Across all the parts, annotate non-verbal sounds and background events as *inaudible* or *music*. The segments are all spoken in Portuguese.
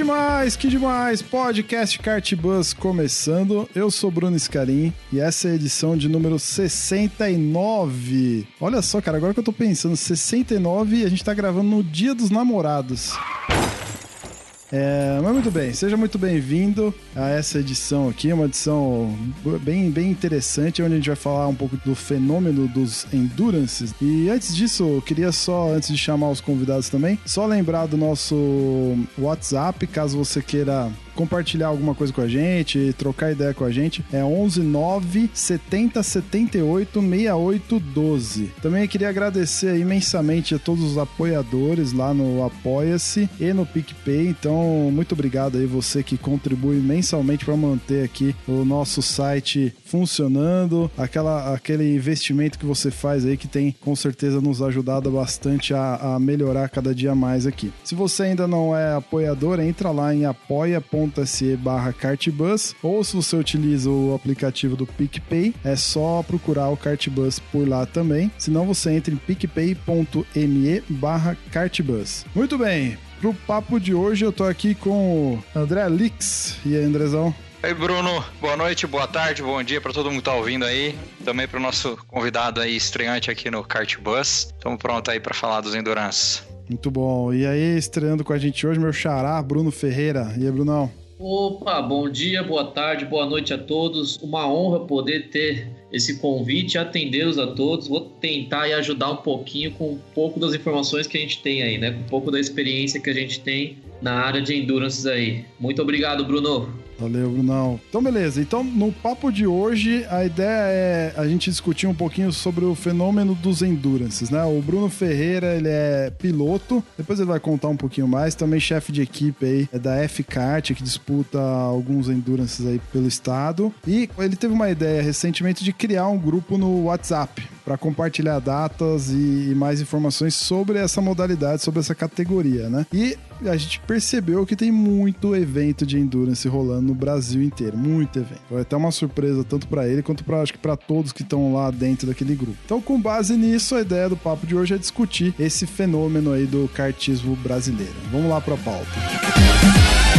Demais, que demais! Podcast Kart Bus começando. Eu sou Bruno Scarim e essa é a edição de número 69. Olha só, cara, agora que eu tô pensando, 69 e a gente tá gravando no Dia dos Namorados. É, mas muito bem, seja muito bem-vindo a essa edição aqui, uma edição bem, bem interessante, onde a gente vai falar um pouco do fenômeno dos endurances. E antes disso, eu queria só, antes de chamar os convidados também, só lembrar do nosso WhatsApp, caso você queira compartilhar alguma coisa com a gente, trocar ideia com a gente, é 11 9 70 78 68 12. Também queria agradecer imensamente a todos os apoiadores lá no Apoia-se e no PicPay. Então, muito obrigado aí você que contribui mensalmente para manter aqui o nosso site funcionando, aquela, aquele investimento que você faz aí que tem com certeza nos ajudado bastante a, a melhorar cada dia mais aqui. Se você ainda não é apoiador, entra lá em apoia.se barra cartbus ou se você utiliza o aplicativo do PicPay, é só procurar o Cartbus por lá também. Se não, você entra em picpay.me barra cartbus. Muito bem, pro papo de hoje eu tô aqui com o André Lix. E aí, Andrezão? Oi, Bruno. Boa noite, boa tarde, bom dia para todo mundo que tá ouvindo aí. Também para o nosso convidado aí, estreante aqui no Kart Bus. Estamos pronto aí para falar dos Endurance. Muito bom. E aí, estreando com a gente hoje, meu xará, Bruno Ferreira. E aí, Brunão? Opa, bom dia, boa tarde, boa noite a todos. Uma honra poder ter esse convite atendê-los a todos. Vou tentar e ajudar um pouquinho com um pouco das informações que a gente tem aí, né? Com um pouco da experiência que a gente tem na área de endurance aí. Muito obrigado, Bruno. Valeu, Brunão. Então, beleza. Então, no papo de hoje, a ideia é a gente discutir um pouquinho sobre o fenômeno dos endurances, né? O Bruno Ferreira, ele é piloto, depois ele vai contar um pouquinho mais, também chefe de equipe aí é da F-Kart, que disputa alguns endurances aí pelo estado. E ele teve uma ideia recentemente de criar um grupo no WhatsApp para compartilhar datas e mais informações sobre essa modalidade, sobre essa categoria, né? E a gente percebeu que tem muito evento de endurance rolando no Brasil inteiro, muito evento. Foi até uma surpresa tanto para ele quanto para acho que para todos que estão lá dentro daquele grupo. Então, com base nisso, a ideia do papo de hoje é discutir esse fenômeno aí do kartismo brasileiro. Vamos lá para a pauta.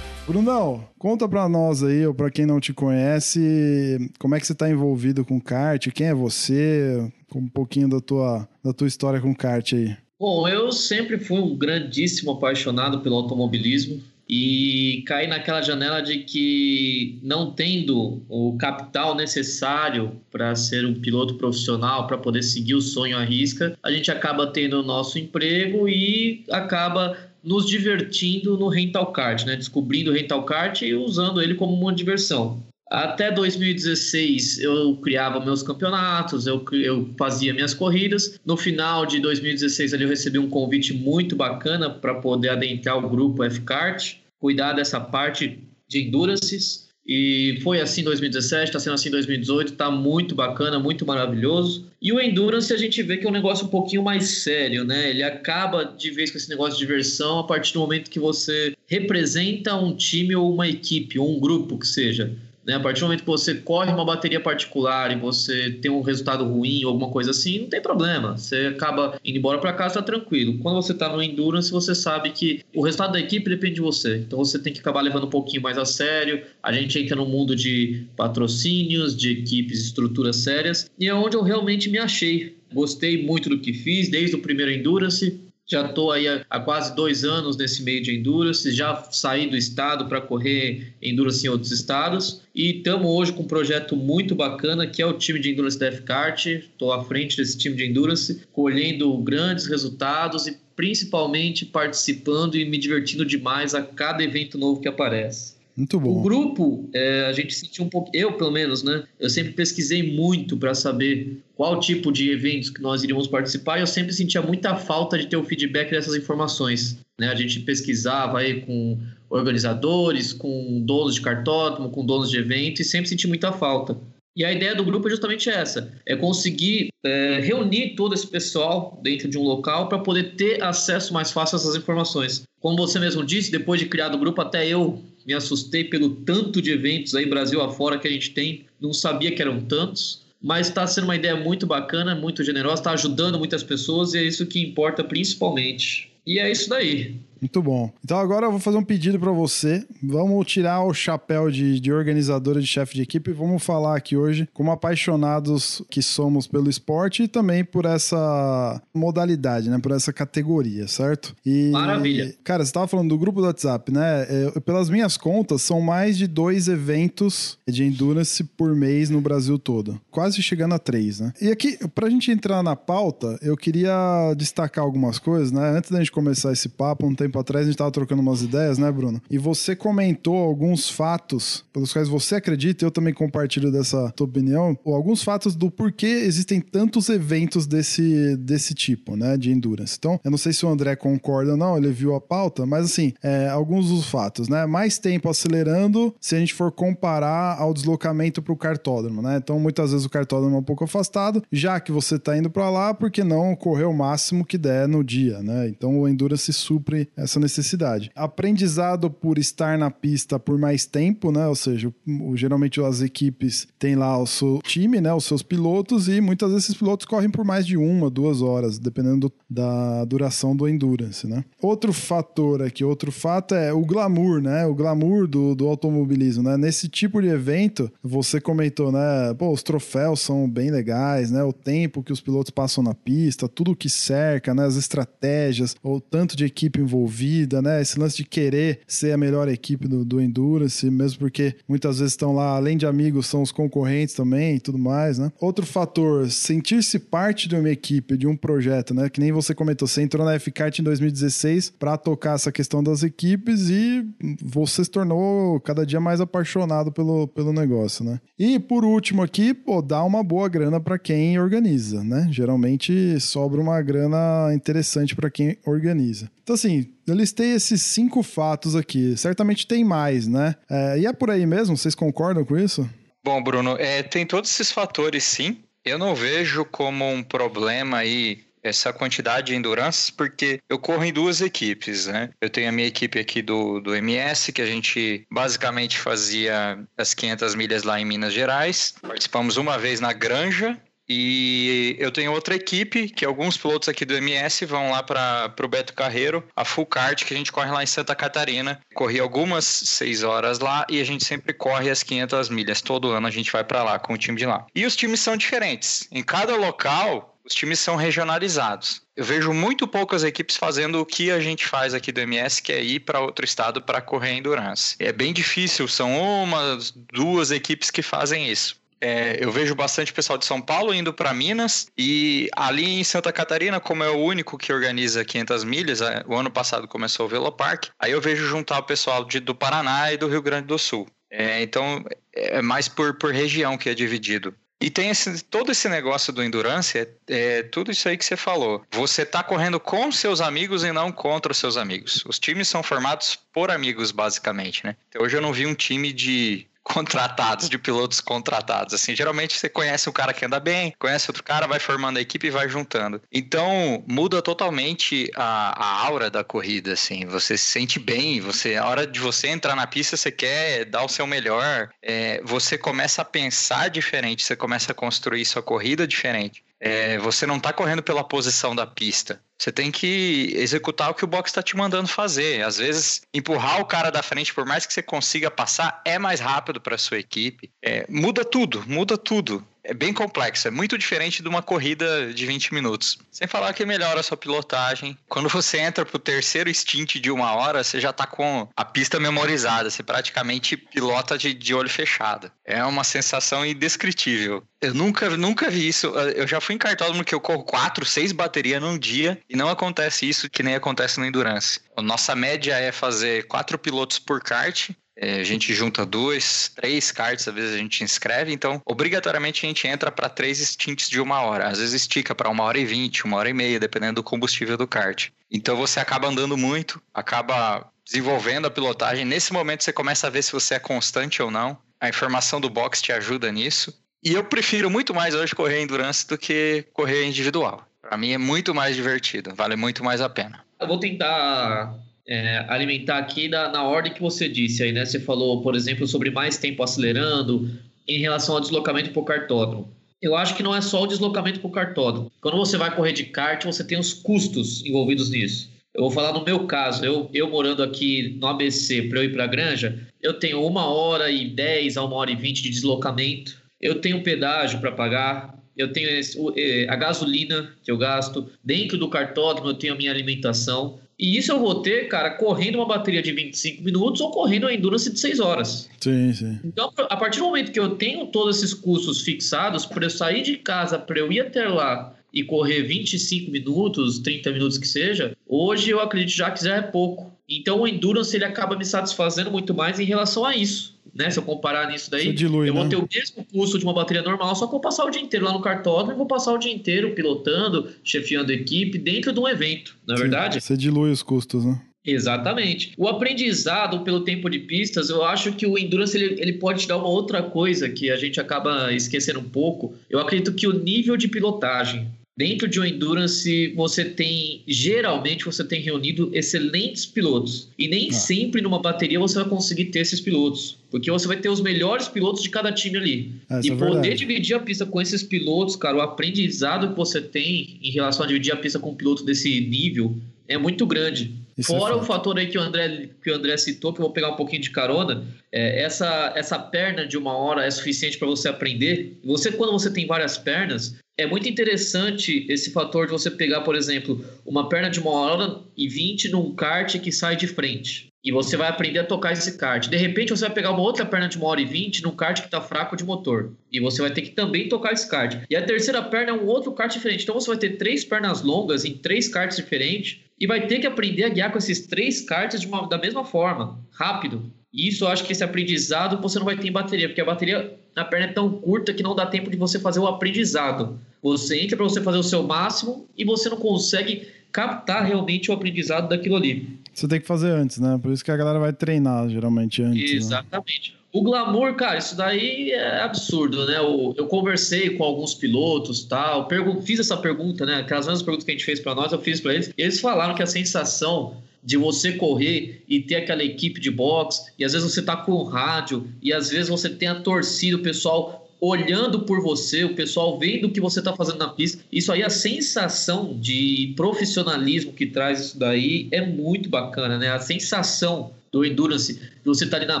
Brunão, conta pra nós aí, ou pra quem não te conhece, como é que você tá envolvido com kart, quem é você, um pouquinho da tua, da tua história com kart aí. Bom, eu sempre fui um grandíssimo apaixonado pelo automobilismo e caí naquela janela de que não tendo o capital necessário para ser um piloto profissional, para poder seguir o sonho à risca, a gente acaba tendo o nosso emprego e acaba nos divertindo no rental kart, né? Descobrindo o rental kart e usando ele como uma diversão. Até 2016 eu criava meus campeonatos, eu, eu fazia minhas corridas. No final de 2016 ali, eu recebi um convite muito bacana para poder adentrar o grupo F-Kart, cuidar dessa parte de endurances. E foi assim em 2017, está sendo assim em 2018, está muito bacana, muito maravilhoso. E o Endurance a gente vê que é um negócio um pouquinho mais sério, né? Ele acaba de vez com esse negócio de diversão a partir do momento que você representa um time ou uma equipe, ou um grupo que seja. Né? A partir do momento que você corre uma bateria particular e você tem um resultado ruim ou alguma coisa assim, não tem problema. Você acaba indo embora para casa, tá tranquilo. Quando você tá no Endurance, você sabe que o resultado da equipe depende de você. Então você tem que acabar levando um pouquinho mais a sério. A gente entra no mundo de patrocínios, de equipes, estruturas sérias, e é onde eu realmente me achei. Gostei muito do que fiz, desde o primeiro Endurance, já estou aí há, quase dois anos nesse meio de endurance, já saí do estado para correr endurance em outros estados e estamos hoje com um projeto muito bacana que é o time de endurance da F-Kart. Estou à frente desse time de endurance, colhendo grandes resultados e principalmente participando e me divertindo demais a cada evento novo que aparece. Muito bom. O grupo, é, a gente sentiu um pouco, eu pelo menos, né? Eu sempre pesquisei muito para saber qual tipo de eventos que nós iríamos participar e eu sempre sentia muita falta de ter o feedback dessas informações. Né? A gente pesquisava aí com organizadores, com donos de cartódromo, com donos de evento e sempre senti muita falta. E a ideia do grupo é justamente essa: é conseguir é, reunir todo esse pessoal dentro de um local para poder ter acesso mais fácil a essas informações. Como você mesmo disse, depois de criar o grupo, até eu me assustei pelo tanto de eventos aí Brasil afora que a gente tem, não sabia que eram tantos. Mas está sendo uma ideia muito bacana, muito generosa, está ajudando muitas pessoas e é isso que importa principalmente. E é isso daí. Muito bom. Então agora eu vou fazer um pedido para você. Vamos tirar o chapéu de, de organizadora, de chefe de equipe e vamos falar aqui hoje como apaixonados que somos pelo esporte e também por essa modalidade, né? Por essa categoria, certo? E, Maravilha. Cara, você estava falando do grupo do WhatsApp, né? Eu, pelas minhas contas, são mais de dois eventos de endurance por mês no Brasil todo. Quase chegando a três, né? E aqui, pra gente entrar na pauta, eu queria destacar algumas coisas, né? Antes da gente começar esse papo, um tempo tempo atrás a gente estava trocando umas ideias, né, Bruno? E você comentou alguns fatos pelos quais você acredita, eu também compartilho dessa tua opinião, ou alguns fatos do porquê existem tantos eventos desse, desse tipo, né, de endurance. Então, eu não sei se o André concorda ou não, ele viu a pauta, mas assim, é, alguns dos fatos, né? Mais tempo acelerando se a gente for comparar ao deslocamento para o cartódromo, né? Então, muitas vezes o cartódromo é um pouco afastado, já que você está indo para lá, por que não correr o máximo que der no dia, né? Então, o endurance supre essa necessidade. Aprendizado por estar na pista por mais tempo, né? Ou seja, o, geralmente as equipes têm lá o seu time, né? Os seus pilotos e muitas vezes esses pilotos correm por mais de uma, duas horas, dependendo da duração do endurance, né? Outro fator aqui, outro fato é o glamour, né? O glamour do, do automobilismo, né? Nesse tipo de evento, você comentou, né? Pô, os troféus são bem legais, né? O tempo que os pilotos passam na pista, tudo que cerca, né? As estratégias, o tanto de equipe envolvida envolvida, né? Esse lance de querer ser a melhor equipe do, do Endurance, mesmo porque muitas vezes estão lá, além de amigos, são os concorrentes também e tudo mais, né? Outro fator, sentir-se parte de uma equipe, de um projeto, né? Que nem você comentou, você entrou na F-Kart em 2016 para tocar essa questão das equipes e você se tornou cada dia mais apaixonado pelo, pelo negócio, né? E por último aqui, pô, dá uma boa grana para quem organiza, né? Geralmente sobra uma grana interessante para quem organiza. Então, assim, eu listei esses cinco fatos aqui. Certamente tem mais, né? É, e é por aí mesmo? Vocês concordam com isso? Bom, Bruno, é, tem todos esses fatores, sim. Eu não vejo como um problema aí essa quantidade de endurance, porque eu corro em duas equipes, né? Eu tenho a minha equipe aqui do, do MS, que a gente basicamente fazia as 500 milhas lá em Minas Gerais. Participamos uma vez na Granja, e eu tenho outra equipe, que alguns pilotos aqui do MS vão lá para o Beto Carreiro, a Full Kart, que a gente corre lá em Santa Catarina. Corri algumas seis horas lá e a gente sempre corre as 500 milhas. Todo ano a gente vai para lá com o time de lá. E os times são diferentes. Em cada local, os times são regionalizados. Eu vejo muito poucas equipes fazendo o que a gente faz aqui do MS, que é ir para outro estado para correr endurance. É bem difícil, são uma, duas equipes que fazem isso. É, eu vejo bastante pessoal de São Paulo indo para Minas e ali em Santa Catarina, como é o único que organiza 500 milhas, é, o ano passado começou o Velopark, aí eu vejo juntar o pessoal de, do Paraná e do Rio Grande do Sul. É, então é mais por, por região que é dividido. E tem esse, todo esse negócio do endurance, é, é, tudo isso aí que você falou. Você tá correndo com seus amigos e não contra os seus amigos. Os times são formados por amigos, basicamente, né? Então, hoje eu não vi um time de contratados, de pilotos contratados. Assim, geralmente você conhece o cara que anda bem, conhece outro cara, vai formando a equipe e vai juntando. Então, muda totalmente a, a aura da corrida, assim. Você se sente bem, você, a hora de você entrar na pista, você quer dar o seu melhor. É, você começa a pensar diferente, você começa a construir sua corrida diferente. É, você não está correndo pela posição da pista. Você tem que executar o que o box está te mandando fazer. Às vezes, empurrar o cara da frente, por mais que você consiga passar, é mais rápido para sua equipe. É, muda tudo, muda tudo é bem complexo, é muito diferente de uma corrida de 20 minutos. Sem falar que melhora a sua pilotagem. Quando você entra pro terceiro stint de uma hora, você já tá com a pista memorizada, você praticamente pilota de, de olho fechado. É uma sensação indescritível. Eu nunca, nunca vi isso. Eu já fui em cartódromo que eu corro quatro, seis baterias num dia e não acontece isso que nem acontece no Endurance. A nossa média é fazer quatro pilotos por kart É, a gente junta duas, três cartas, às vezes a gente inscreve, então obrigatoriamente a gente entra para três stints de uma hora. Às vezes estica para uma hora e vinte, uma hora e meia, dependendo do combustível do kart. Então você acaba andando muito, acaba desenvolvendo a pilotagem. Nesse momento você começa a ver se você é constante ou não. A informação do box te ajuda nisso. E eu prefiro muito mais hoje correr endurance do que correr individual. Para mim é muito mais divertido, vale muito mais a pena. Eu vou tentar é, alimentar aqui na, na ordem que você disse aí, né? Você falou, por exemplo, sobre mais tempo acelerando em relação ao deslocamento para o cartódromo. Eu acho que não é só o deslocamento para o cartódromo. Quando você vai correr de kart, você tem os custos envolvidos nisso. Eu vou falar no meu caso, eu, eu morando aqui no ABC para eu ir para a Granja, eu tenho uma hora e dez a uma hora e vinte de deslocamento, eu tenho pedágio para pagar, eu tenho é, a gasolina que eu gasto, dentro do cartódromo eu tenho a minha alimentação, e isso eu vou ter, cara, correndo uma bateria de 25 minutos ou correndo uma endurance de 6 horas. Sim, sim. Então, a partir do momento que eu tenho todos esses custos fixados, para eu sair de casa, para eu ir até lá e correr 25 minutos, 30 minutos que seja, hoje eu acredito já que já é pouco. Então o endurance ele acaba me satisfazendo muito mais em relação a isso né? Se eu comparar nisso daí, dilui, eu né? vou ter o mesmo custo de uma bateria normal, só que eu vou passar o dia inteiro lá no cartódromo e vou passar o dia inteiro pilotando, chefiando equipe dentro de um evento, não é verdade? Você dilui os custos, né? Exatamente. O aprendizado pelo tempo de pistas, eu acho que o Endurance ele, ele pode te dar uma outra coisa que a gente acaba esquecendo um pouco. Eu acredito que o nível de pilotagem Dentro de um endurance, você tem geralmente você tem reunido excelentes pilotos e nem ah. sempre numa bateria você vai conseguir ter esses pilotos, porque você vai ter os melhores pilotos de cada time ali Essa e é poder verdade. dividir a pista com esses pilotos, cara, o aprendizado que você tem em relação a dividir a pista com um piloto desse nível é muito grande. Isso é Fora é o fator aí que o, André, que o André citou, que eu vou pegar um pouquinho de carona, é, essa, essa perna de uma hora é suficiente para você aprender. Você, quando você tem várias pernas, é muito interessante esse fator de você pegar, por exemplo, uma perna de uma hora e vinte num kart que sai de frente. E você vai aprender a tocar esse kart. De repente, você vai pegar uma outra perna de uma hora e vinte num kart que está fraco de motor. E você vai ter que também tocar esse kart. E a terceira perna é um outro kart diferente. Então, você vai ter três pernas longas em três karts diferentes. E vai ter que aprender a guiar com esses três karts de uma, da mesma forma, rápido. E isso eu acho que esse aprendizado você não vai ter em bateria, porque a bateria na perna é tão curta que não dá tempo de você fazer o aprendizado. Você entra para você fazer o seu máximo e você não consegue captar realmente o aprendizado daquilo ali. Você tem que fazer antes, né? Por isso que a galera vai treinar geralmente antes. Né? Exatamente. Né? O glamour, cara, isso daí é absurdo, né? Eu, eu conversei com alguns pilotos, tal, fiz essa pergunta, né? Aquelas mesmas perguntas que a gente fez para nós, eu fiz para eles. E eles falaram que a sensação de você correr e ter aquela equipe de boxe, e às vezes você tá com o rádio, e às vezes você tem a torcida, o pessoal olhando por você, o pessoal vendo o que você está fazendo na pista. Isso aí, a sensação de profissionalismo que traz isso daí é muito bacana, né? A sensação do Endurance, você estar tá ali na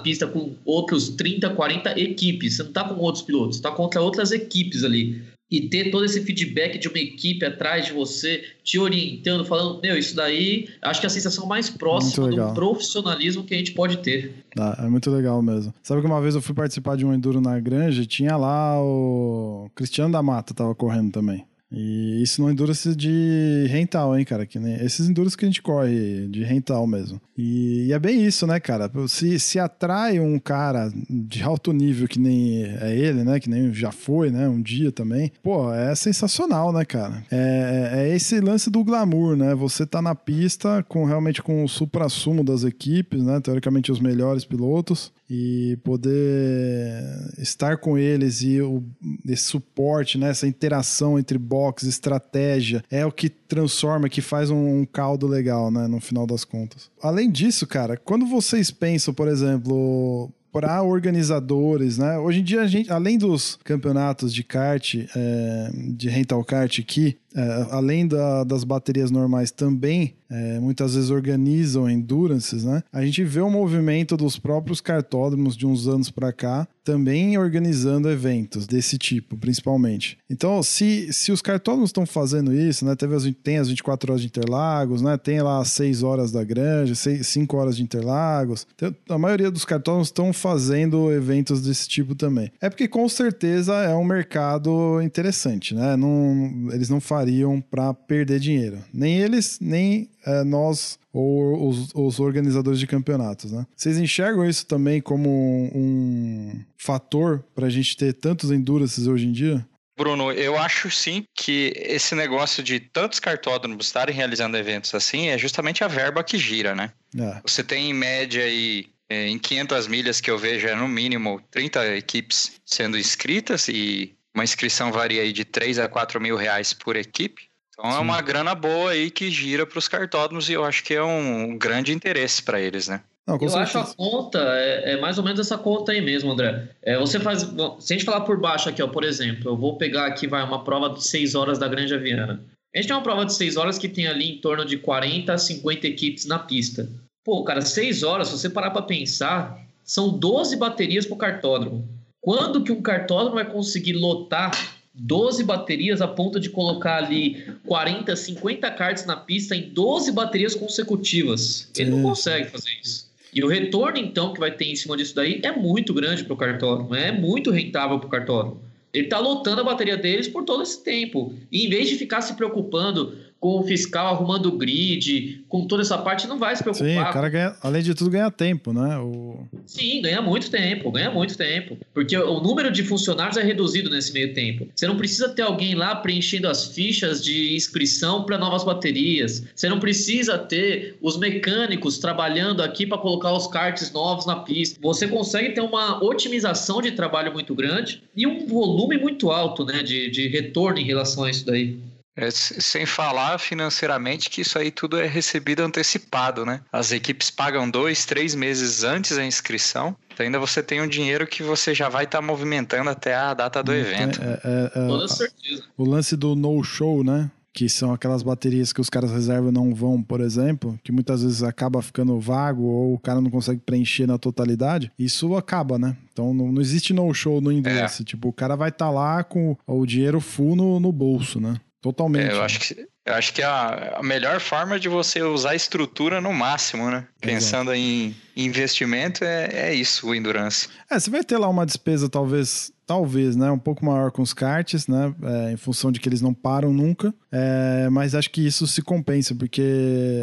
pista com outros 30, 40 equipes. Você não está com outros pilotos, está contra outras equipes ali e ter todo esse feedback de uma equipe atrás de você, te orientando, falando, meu, isso daí, acho que é a sensação mais próxima do profissionalismo que a gente pode ter. Ah, é muito legal mesmo. Sabe que uma vez eu fui participar de um enduro na Granja e tinha lá o Cristiano da Mata, tava correndo também. E isso no Endurance de rental, hein, cara? Que nem esses Endurance que a gente corre de rental mesmo. E, e, é bem isso, né, cara? Se, se atrai um cara de alto nível que nem é ele, né? Que nem já foi, né? Um dia também. Pô, é sensacional, né, cara? É, é esse lance do glamour, né? Você tá na pista com realmente com o supra-sumo das equipes, né? Teoricamente os melhores pilotos e poder estar com eles e o, esse suporte, né, essa interação entre box, estratégia, é o que transforma, que faz um, um caldo legal, né, no final das contas. Além disso, cara, quando vocês pensam, por exemplo, para organizadores, né? Hoje em dia, a gente, além dos campeonatos de kart, é, de rental kart aqui, é, além da, das baterias normais, também é, muitas vezes organizam endurances, né? A gente vê o movimento dos próprios cartódromos de uns anos para cá também organizando eventos desse tipo, principalmente. Então, se, se os cartódromos estão fazendo isso, né? Teve as, tem as 24 horas de Interlagos, né? Tem lá as 6 horas da Granja, 6, 5 horas de Interlagos. Tem, a maioria dos cartódromos estão fazendo eventos desse tipo também. É porque com certeza é um mercado interessante, né? Não, eles não fazem fariam para perder dinheiro. Nem eles, nem é, nós ou os, os, organizadores de campeonatos, né? Vocês enxergam isso também como um, um fator para a gente ter tantos endurances hoje em dia? Bruno, eu acho sim que esse negócio de tantos cartódromos estarem realizando eventos assim é justamente a verba que gira, né? É. Você tem em média aí é, em 500 milhas que eu vejo é no mínimo 30 equipes sendo inscritas e uma inscrição varia aí de 3 a 4 mil reais por equipe. Então Sim. é uma grana boa aí que gira para os cartódromos e eu acho que é um grande interesse para eles, né? Não, eu certeza. acho a conta é, é, mais ou menos essa conta aí mesmo, André. É, você faz. Se a gente falar por baixo aqui, ó, por exemplo, eu vou pegar aqui vai uma prova de 6 horas da Grande Aviana. A gente tem uma prova de 6 horas que tem ali em torno de 40 a 50 equipes na pista. Pô, cara, 6 horas, se você parar para pensar, são 12 baterias pro cartódromo. Quando que um cartódromo vai conseguir lotar 12 baterias a ponto de colocar ali 40, 50 cards na pista em 12 baterias consecutivas? Ele não consegue fazer isso. E o retorno, então, que vai ter em cima disso daí é muito grande para o cartódromo, é muito rentável para o cartódromo. Ele está lotando a bateria deles por todo esse tempo. E em vez de ficar se preocupando com o fiscal arrumando o grid, com toda essa parte, não vai se preocupar. Sim, o cara ganha, além de tudo, ganha tempo, né? O... Sim, ganha muito tempo, ganha muito tempo. Porque o número de funcionários é reduzido nesse meio tempo. Você não precisa ter alguém lá preenchendo as fichas de inscrição para novas baterias. Você não precisa ter os mecânicos trabalhando aqui para colocar os karts novos na pista. Você consegue ter uma otimização de trabalho muito grande e um volume muito alto né, de, de retorno em relação a isso daí. É, sem falar financeiramente que isso aí tudo é recebido antecipado, né? As equipes pagam dois, três meses antes da inscrição. Então ainda você tem um dinheiro que você já vai estar tá movimentando até a data do evento. É, é, é, Toda certeza. O lance do no-show, né? que são aquelas baterias que os caras reservam não vão, por exemplo, que muitas vezes acaba ficando vago ou o cara não consegue preencher na totalidade, isso acaba, né? Então não, não existe no-show no Endurance. É. Tipo, o cara vai estar tá lá com o dinheiro full no, no bolso, né? Totalmente. É, eu acho que, eu acho que a, a melhor forma de você usar a estrutura no máximo, né? Pensando em investimento, é, é isso, o Endurance. É, você vai ter lá uma despesa, talvez, talvez, né? Um pouco maior com os karts, né? É, em função de que eles não param nunca. É, mas acho que isso se compensa, porque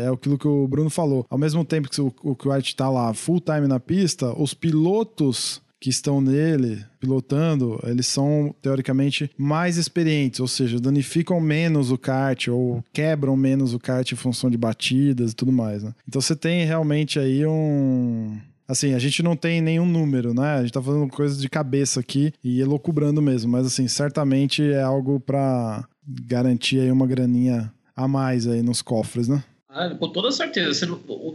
é aquilo que o Bruno falou. Ao mesmo tempo que o, o kart está lá full time na pista, os pilotos que estão nele pilotando, eles são teoricamente mais experientes, ou seja, danificam menos o kart ou quebram menos o kart em função de batidas e tudo mais, né? Então você tem realmente aí um Assim, a gente não tem nenhum número, né? A gente tá fazendo coisa de cabeça aqui e elocubrando mesmo, mas assim, certamente é algo para garantir aí uma graninha a mais aí nos cofres, né? Ah, com toda certeza. Você,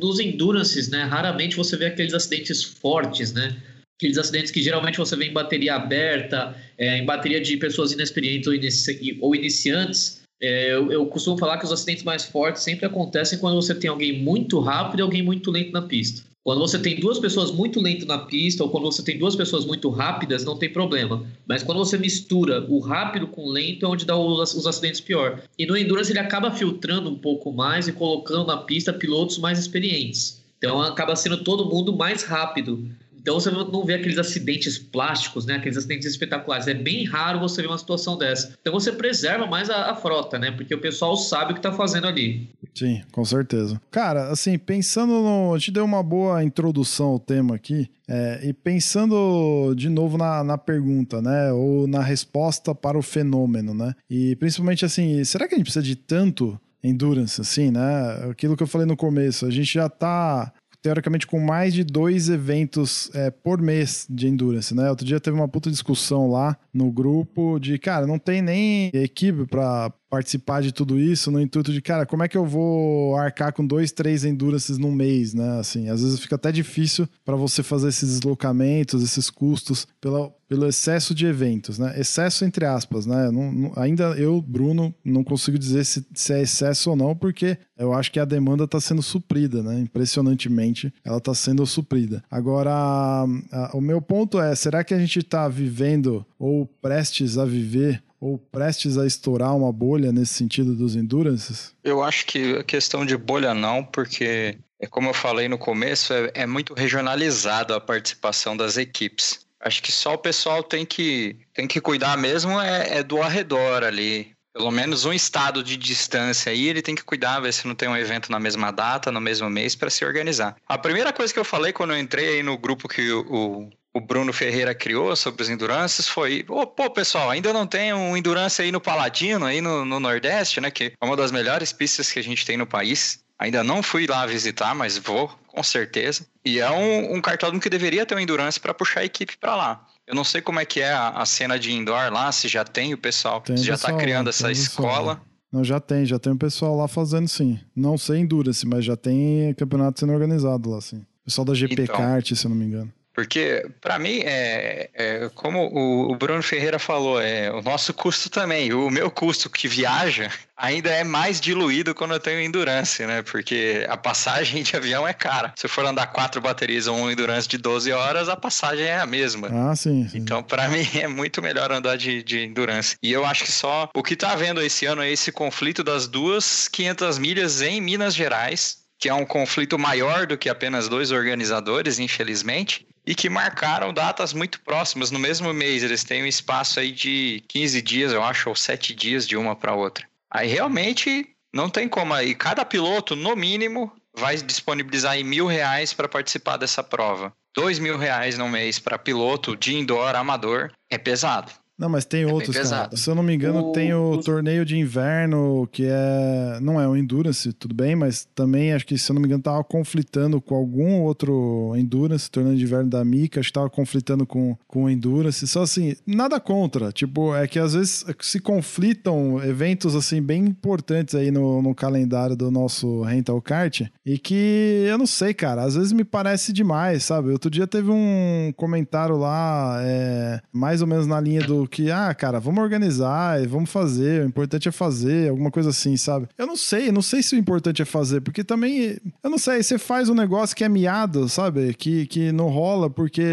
dos endurances, né? Raramente você vê aqueles acidentes fortes, né? Aqueles acidentes que geralmente você vê em bateria aberta, é, em bateria de pessoas inexperientes ou, inici ou iniciantes. É, eu, eu, costumo falar que os acidentes mais fortes sempre acontecem quando você tem alguém muito rápido e alguém muito lento na pista. Quando você tem duas pessoas muito lentas na pista ou quando você tem duas pessoas muito rápidas, não tem problema. Mas quando você mistura o rápido com o lento, é onde dá os, os acidentes pior. E no Endurance ele acaba filtrando um pouco mais e colocando na pista pilotos mais experientes. Então acaba sendo todo mundo mais rápido. Então você não vê aqueles acidentes plásticos, né? Aqueles acidentes espetaculares. É bem raro você ver uma situação dessa. Então você preserva mais a, a frota, né? Porque o pessoal sabe o que tá fazendo ali. Sim, com certeza. Cara, assim, pensando no. A gente deu uma boa introdução ao tema aqui. É, e pensando de novo na, na pergunta, né? Ou na resposta para o fenômeno, né? E principalmente assim, será que a gente precisa de tanto endurance, assim, né? Aquilo que eu falei no começo, a gente já tá teoricamente com mais de dois eventos é, por mês de endurance, né? Outro dia teve uma puta discussão lá no grupo de, cara, não tem nem equipe para participar de tudo isso no intuito de, cara, como é que eu vou arcar com dois, três endurances num mês, né? Assim, às vezes fica até difícil para você fazer esses deslocamentos, esses custos pela, pelo excesso de eventos, né? Excesso entre aspas, né? Não, não, ainda eu, Bruno, não consigo dizer se, se, é excesso ou não, porque eu acho que a demanda está sendo suprida, né? Impressionantemente, ela está sendo suprida. Agora, a, a, o meu ponto é, será que a gente está vivendo ou prestes a viver ou prestes a estourar uma bolha nesse sentido dos endurances? Eu acho que a questão de bolha não, porque é como eu falei no começo, é, é muito regionalizado a participação das equipes. Acho que só o pessoal tem que, tem que cuidar mesmo é, é do arredor ali. pelo menos um estado de distância aí, ele tem que cuidar, ver se não tem um evento na mesma data, no mesmo mês, para se organizar. A primeira coisa que eu falei quando eu entrei aí no grupo que o, o Bruno Ferreira criou sobre os endurances foi: oh, pô, pessoal, ainda não tem um endurance aí no Paladino, aí no, no Nordeste, né? Que é uma das melhores pistas que a gente tem no país. Ainda não fui lá visitar, mas vou, com certeza. E é um, um cartódromo que deveria ter um endurance para puxar a equipe para lá. Eu não sei como é que é a, a, cena de indoor lá, se já tem o pessoal, tem se já está criando essa escola. Não, já tem, já tem o pessoal lá fazendo sim. Não sei endurance, mas já tem campeonato sendo organizado lá, sim. O pessoal da GP então, Kart, se eu não me engano. Porque, para mim, é, é, como o, o, Bruno Ferreira falou, é o nosso custo também. O meu custo que viaja ainda é mais diluído quando eu tenho endurance, né? Porque a passagem de avião é cara. Se eu for andar quatro baterias ou um endurance de 12 horas, a passagem é a mesma. Ah, sim. sim. Então, para mim, é muito melhor andar de, de endurance. E eu acho que só o que tá vendo esse ano é esse conflito das duas 500 milhas em Minas Gerais que é um conflito maior do que apenas dois organizadores, infelizmente, e que marcaram datas muito próximas. No mesmo mês, eles têm um espaço aí de 15 dias, eu acho, ou 7 dias de uma para outra. Aí realmente não tem como aí. Cada piloto, no mínimo, vai disponibilizar aí mil reais para participar dessa prova. Dois mil reais no mês para piloto de indoor amador é pesado. Não, mas tem é outros, cara. Se eu não me engano, o... tem o torneio de inverno, que é. Não é o Endurance, tudo bem, mas também acho que, se eu não me engano, tava conflitando com algum outro Endurance, torneio de inverno da Mica, acho que tava conflitando com, com o Endurance. Só assim, nada contra. Tipo, é que às vezes se conflitam eventos, assim, bem importantes aí no, no calendário do nosso Rental Kart. E que eu não sei, cara. Às vezes me parece demais, sabe? Outro dia teve um comentário lá, é, mais ou menos na linha do que, ah, cara, vamos organizar, vamos fazer, o importante é fazer, alguma coisa assim, sabe? Eu não sei, não sei se o importante é fazer, porque também, eu não sei, você faz um negócio que é miado, sabe? Que, que não rola porque,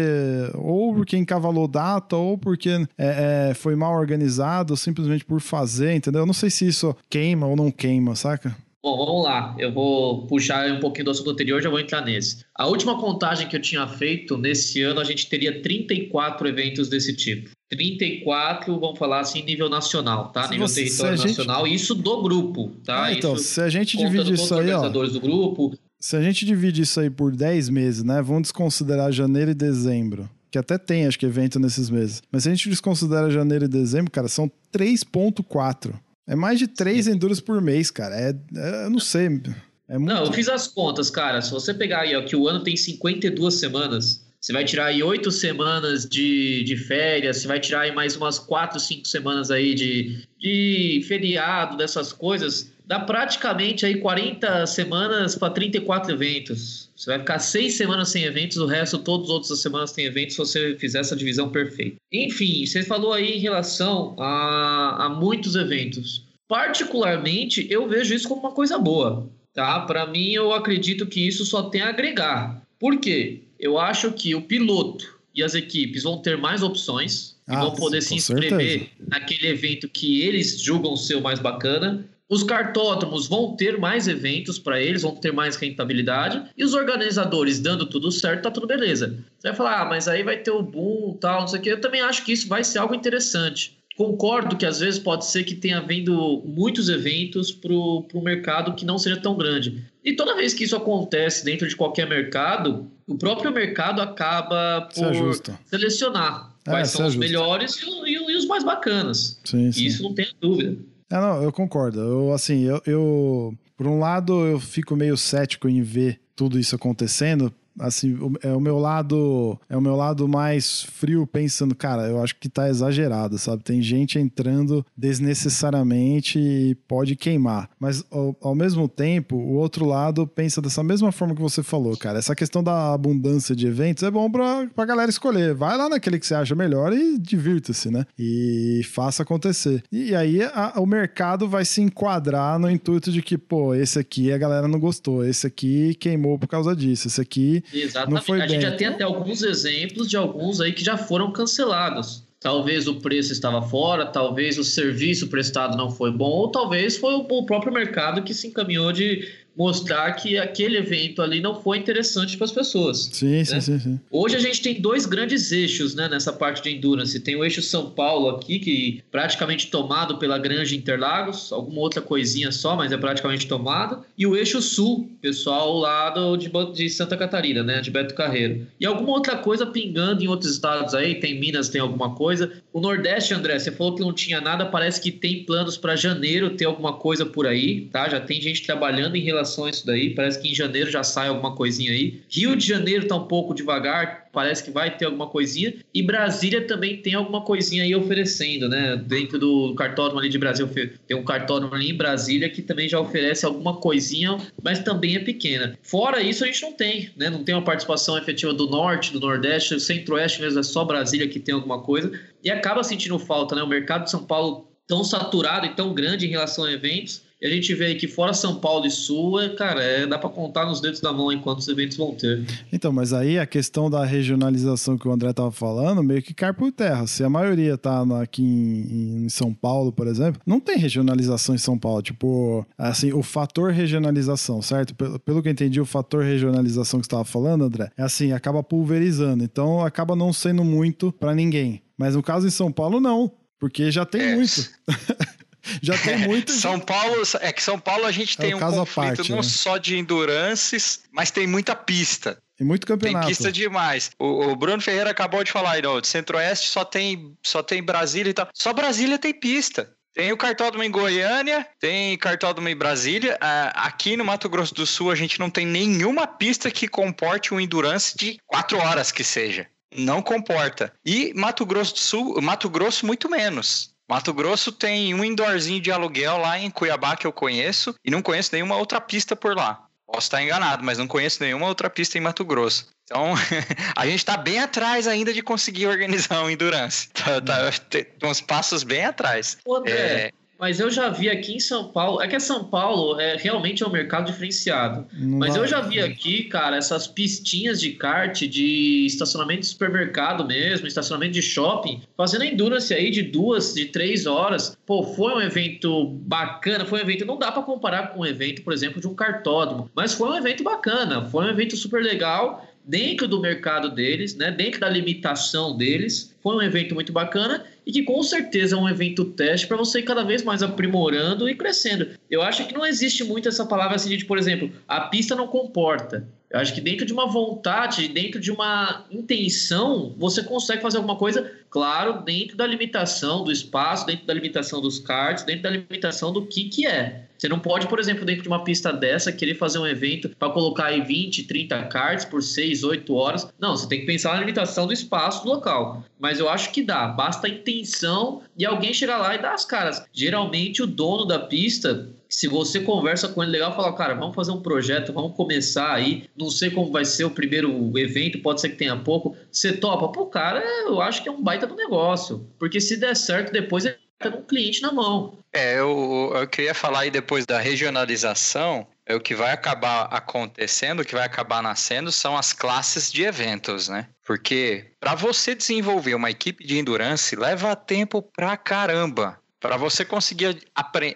ou porque encavalou data, ou porque é, é, foi mal organizado, simplesmente por fazer, entendeu? Eu não sei se isso queima ou não queima, saca? Bom, vamos lá. Eu vou puxar um pouquinho do assunto anterior, já vou entrar nesse. A última contagem que eu tinha feito nesse ano, a gente teria 34 eventos desse tipo. 34, vamos falar assim, nível nacional, tá? Se nível você, território gente... nacional, isso do grupo, tá? Ah, então, isso, se a gente divide isso aí, ó. do grupo. Se a gente divide isso aí por 10 meses, né? Vamos desconsiderar janeiro e dezembro. Que até tem, acho que, evento nesses meses. Mas se a gente desconsidera janeiro e dezembro, cara, são 3,4. É mais de 3 enduros por mês, cara. É, é, eu não sei. É muito... Não, eu fiz as contas, cara. Se você pegar aí, ó, que o ano tem 52 semanas. Você vai tirar aí oito semanas de, de férias, você vai tirar aí mais umas quatro, cinco semanas aí de, de feriado, dessas coisas. Dá praticamente aí 40 semanas para 34 eventos. Você vai ficar seis semanas sem eventos, o resto, todas as outras semanas tem eventos se você fizer essa divisão perfeita. Enfim, você falou aí em relação a, a muitos eventos. Particularmente, eu vejo isso como uma coisa boa. Tá? Para mim, eu acredito que isso só tem a agregar. Por quê? eu acho que o piloto e as equipes vão ter mais opções ah, e vão poder se inscrever certeza. naquele evento que eles julgam ser o mais bacana. Os cartódromos vão ter mais eventos para eles, vão ter mais rentabilidade. E os organizadores dando tudo certo, tá tudo beleza. Você vai falar, ah, mas aí vai ter o boom tal, não sei o quê. Eu também acho que isso vai ser algo interessante. Concordo que às vezes pode ser que tenha vindo muitos eventos para o mercado que não seja tão grande. E toda vez que isso acontece dentro de qualquer mercado, o próprio mercado acaba por selecionar é, quais são os melhores e, e, e, os mais bacanas. Sim, sim. Isso não tem dúvida. É, não, eu concordo. Eu, assim, eu, eu, por um lado, eu fico meio cético em ver tudo isso acontecendo, assim, é o meu lado, é o meu lado mais frio pensando, cara, eu acho que tá exagerado, sabe? Tem gente entrando desnecessariamente e pode queimar. Mas ao, ao mesmo tempo, o outro lado pensa dessa mesma forma que você falou, cara. Essa questão da abundância de eventos é bom pra, pra galera escolher. Vai lá naquele que você acha melhor e divirta-se, né? E faça acontecer. E aí a, o mercado vai se enquadrar no intuito de que, pô, esse aqui a galera não gostou, esse aqui queimou por causa disso, esse aqui Exatamente. Não foi a bem. gente já tem até alguns exemplos de alguns aí que já foram cancelados. Talvez o preço estava fora, talvez o serviço prestado não foi bom, ou talvez foi o próprio mercado que se encaminhou de mostrar que aquele evento ali não foi interessante para as pessoas. Sim, né? sim, sim, sim. Hoje a gente tem dois grandes eixos né, nessa parte de endurance. Tem o eixo São Paulo aqui, que praticamente tomado pela Grande Interlagos, alguma outra coisinha só, mas é praticamente tomado. E o eixo Sul, pessoal lá do, de, de Santa Catarina, né, de Beto Carreiro. E alguma outra coisa pingando em outros estados aí, tem Minas, tem alguma coisa. O Nordeste, André, você falou que não tinha nada, parece que tem planos para janeiro ter alguma coisa por aí, tá? Já tem gente trabalhando em relação a isso daí, parece que em janeiro já sai alguma coisinha aí. Rio de Janeiro tá um pouco devagar, parece que vai ter alguma coisinha. E Brasília também tem alguma coisinha aí oferecendo, né? Dentro do cartódromo ali de Brasil, tem um cartódromo ali em Brasília que também já oferece alguma coisinha, mas também é pequena. Fora isso, a gente não tem, né? Não tem uma participação efetiva do Norte, do Nordeste, Centro-Oeste mesmo é só Brasília que tem alguma coisa. E acaba sentindo falta, né? O mercado de São Paulo tão saturado e tão grande em relação a eventos e a gente vê aí que fora São Paulo e Sul, é, cara, é, dá para contar nos dedos da mão em quantos eventos vão ter. Então, mas aí a questão da regionalização que o André tava falando, meio que cai por terra. Se a maioria tá aqui em, em, São Paulo, por exemplo, não tem regionalização em São Paulo. Tipo, assim, o fator regionalização, certo? Pelo, pelo que eu entendi, o fator regionalização que você tava falando, André, é assim, acaba pulverizando. Então, acaba não sendo muito para ninguém. Mas no caso em São Paulo, não. Porque já tem é. muito. *laughs* Já tem muito. São Paulo, é que São Paulo a gente é tem um conflito parte, não né? só de endurances, mas tem muita pista. Tem muito campeonato. Tem pista demais. O, o Bruno Ferreira acabou de falar aí, não, de Centro-Oeste só tem, só tem Brasília e tal. Só Brasília tem pista. Tem o cartódromo em Goiânia, tem cartódromo em Brasília. Aqui no Mato Grosso do Sul a gente não tem nenhuma pista que comporte um endurance de quatro horas que seja. Não comporta. E Mato Grosso do Sul, Mato Grosso muito menos. Mato Grosso tem um indoorzinho de aluguel lá em Cuiabá que eu conheço e não conheço nenhuma outra pista por lá. Posso estar enganado, mas não conheço nenhuma outra pista em Mato Grosso. Então, *laughs* a gente está bem atrás ainda de conseguir organizar um endurance. Tá, tá, tem uns passos bem atrás. Ô, André, é... Mas eu já vi aqui em São Paulo. É que São Paulo é realmente é um mercado diferenciado. Não mas eu já vi aqui, cara, essas pistinhas de kart, de estacionamento de supermercado mesmo, estacionamento de shopping, fazendo endurance aí de duas, de três horas. Pô, foi um evento bacana, foi um evento. Não dá para comparar com um evento, por exemplo, de um cartódromo, mas foi um evento bacana, foi um evento super legal dentro do mercado deles, né, dentro da limitação deles. Foi um evento muito bacana e que com certeza é um evento teste para você ir cada vez mais aprimorando e crescendo. Eu acho que não existe muito essa palavra assim de, por exemplo, a pista não comporta. Eu acho que dentro de uma vontade, dentro de uma intenção, você consegue fazer alguma coisa, claro, dentro da limitação do espaço, dentro da limitação dos cards, dentro da limitação do que, que é. Você não pode, por exemplo, dentro de uma pista dessa, querer fazer um evento para colocar aí 20, 30 cards por 6, 8 horas. Não, você tem que pensar na limitação do espaço do local. Mas eu acho que dá, basta a intenção e alguém chegar lá e dar as caras. Geralmente o dono da pista se você conversa com ele legal, fala, cara, vamos fazer um projeto, vamos começar aí. Não sei como vai ser o primeiro evento, pode ser que tenha pouco. Você topa? Pô, cara, eu acho que é um baita do negócio. Porque se der certo, depois é um cliente na mão. É, eu, eu queria falar aí depois da regionalização. É o que vai acabar acontecendo, o que vai acabar nascendo são as classes de eventos, né? Porque para você desenvolver uma equipe de endurance leva tempo pra caramba para você conseguir